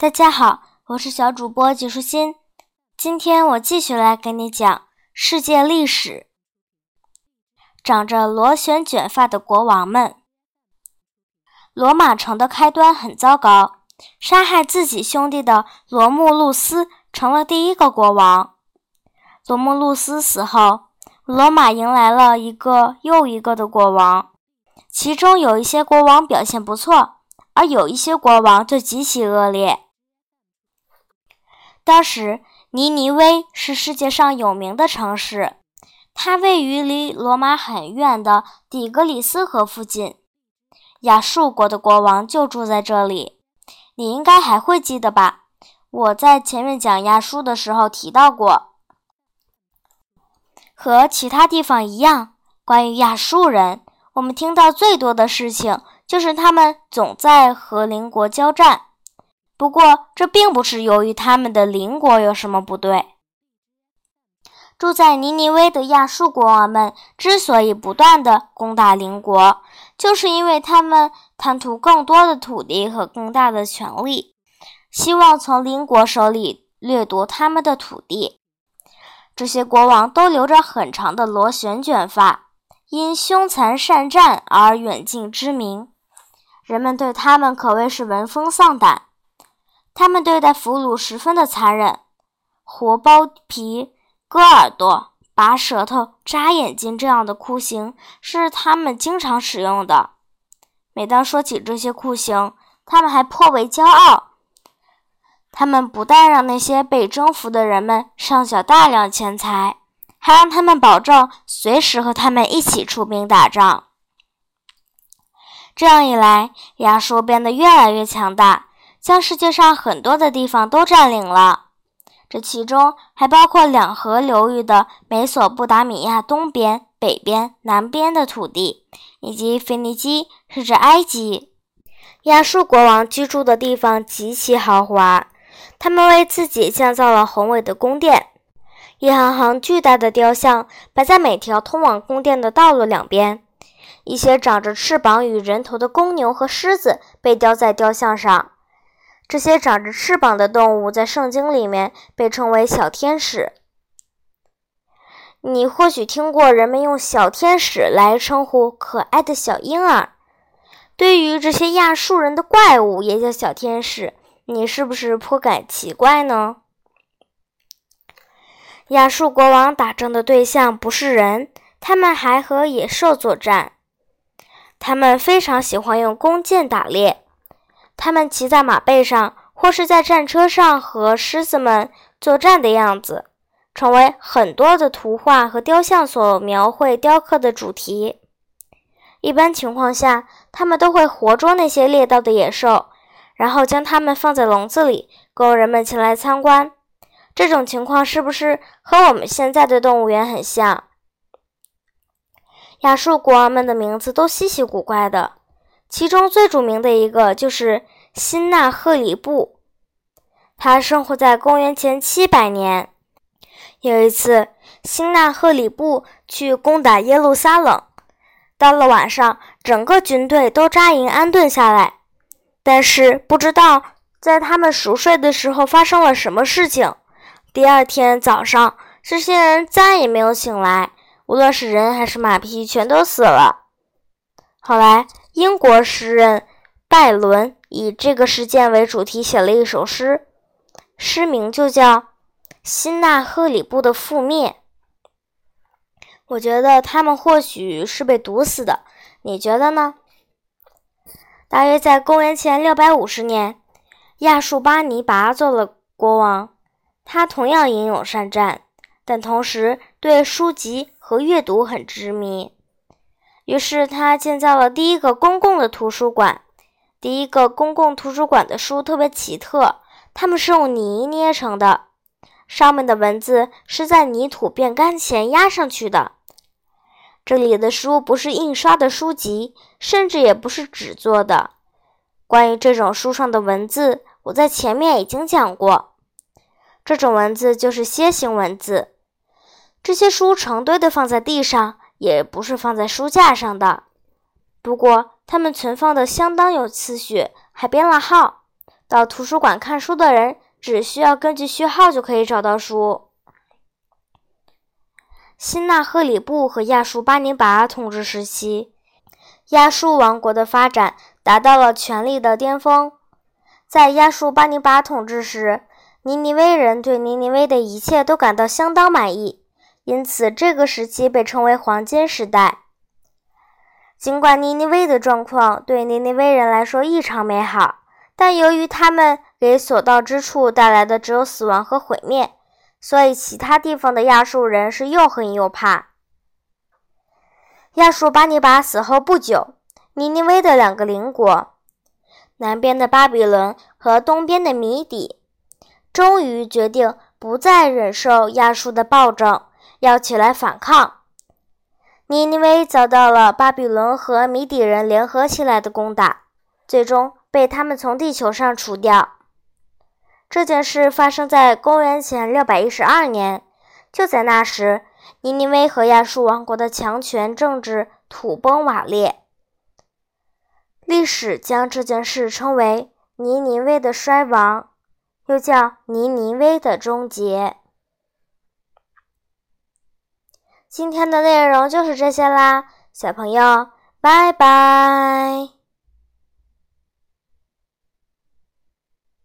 大家好，我是小主播纪舒心。今天我继续来给你讲世界历史。长着螺旋卷发的国王们。罗马城的开端很糟糕，杀害自己兄弟的罗慕路斯成了第一个国王。罗慕路斯死后，罗马迎来了一个又一个的国王，其中有一些国王表现不错，而有一些国王就极其恶劣。当时，尼尼微是世界上有名的城市，它位于离罗马很远的底格里斯河附近。亚述国的国王就住在这里，你应该还会记得吧？我在前面讲亚述的时候提到过。和其他地方一样，关于亚述人，我们听到最多的事情就是他们总在和邻国交战。不过，这并不是由于他们的邻国有什么不对。住在尼尼微的亚述国王们之所以不断地攻打邻国，就是因为他们贪图更多的土地和更大的权力，希望从邻国手里掠夺他们的土地。这些国王都留着很长的螺旋卷发，因凶残善战而远近知名，人们对他们可谓是闻风丧胆。他们对待俘虏十分的残忍，活剥皮、割耳朵、拔舌头、扎眼睛这样的酷刑是他们经常使用的。每当说起这些酷刑，他们还颇为骄傲。他们不但让那些被征服的人们上缴大量钱财，还让他们保证随时和他们一起出兵打仗。这样一来，亚述变得越来越强大。将世界上很多的地方都占领了，这其中还包括两河流域的美索不达米亚东边、北边、南边的土地，以及腓尼基甚至埃及。亚述国王居住的地方极其豪华，他们为自己建造了宏伟的宫殿，一行行巨大的雕像摆在每条通往宫殿的道路两边，一些长着翅膀与人头的公牛和狮子被雕在雕像上。这些长着翅膀的动物在圣经里面被称为小天使。你或许听过人们用小天使来称呼可爱的小婴儿。对于这些亚述人的怪物也叫小天使，你是不是颇感奇怪呢？亚述国王打仗的对象不是人，他们还和野兽作战。他们非常喜欢用弓箭打猎。他们骑在马背上，或是在战车上和狮子们作战的样子，成为很多的图画和雕像所描绘雕刻的主题。一般情况下，他们都会活捉那些猎到的野兽，然后将它们放在笼子里，供人们前来参观。这种情况是不是和我们现在的动物园很像？亚述国王们的名字都稀奇古怪的。其中最著名的一个就是辛纳赫里布，他生活在公元前七百年。有一次，辛纳赫里布去攻打耶路撒冷，到了晚上，整个军队都扎营安顿下来。但是不知道在他们熟睡的时候发生了什么事情。第二天早上，这些人再也没有醒来，无论是人还是马匹，全都死了。后来。英国诗人拜伦以这个事件为主题写了一首诗，诗名就叫《辛纳赫里布的覆灭》。我觉得他们或许是被毒死的，你觉得呢？大约在公元前六百五十年，亚述巴尼拔做了国王，他同样英勇善战，但同时对书籍和阅读很执迷。于是他建造了第一个公共的图书馆。第一个公共图书馆的书特别奇特，它们是用泥捏成的，上面的文字是在泥土变干前压上去的。这里的书不是印刷的书籍，甚至也不是纸做的。关于这种书上的文字，我在前面已经讲过。这种文字就是楔形文字。这些书成堆地放在地上。也不是放在书架上的，不过它们存放的相当有次序，还编了号，到图书馆看书的人只需要根据序号就可以找到书。辛纳赫里布和亚述巴尼拔统治时期，亚述王国的发展达到了权力的巅峰。在亚述巴尼拔统治时，尼尼微人对尼尼微的一切都感到相当满意，因此这个时期被称为黄金时代。尽管尼尼微的状况对尼尼微人来说异常美好，但由于他们给所到之处带来的只有死亡和毁灭。所以，其他地方的亚述人是又恨又怕。亚述巴尼拔死后不久，尼尼微的两个邻国——南边的巴比伦和东边的米底，终于决定不再忍受亚述的暴政，要起来反抗。尼尼微遭到了巴比伦和米底人联合起来的攻打，最终被他们从地球上除掉。这件事发生在公元前六百一十二年。就在那时，尼尼微和亚述王国的强权政治土崩瓦裂。历史将这件事称为“尼尼微的衰亡”，又叫“尼尼微的终结”。今天的内容就是这些啦，小朋友，拜拜。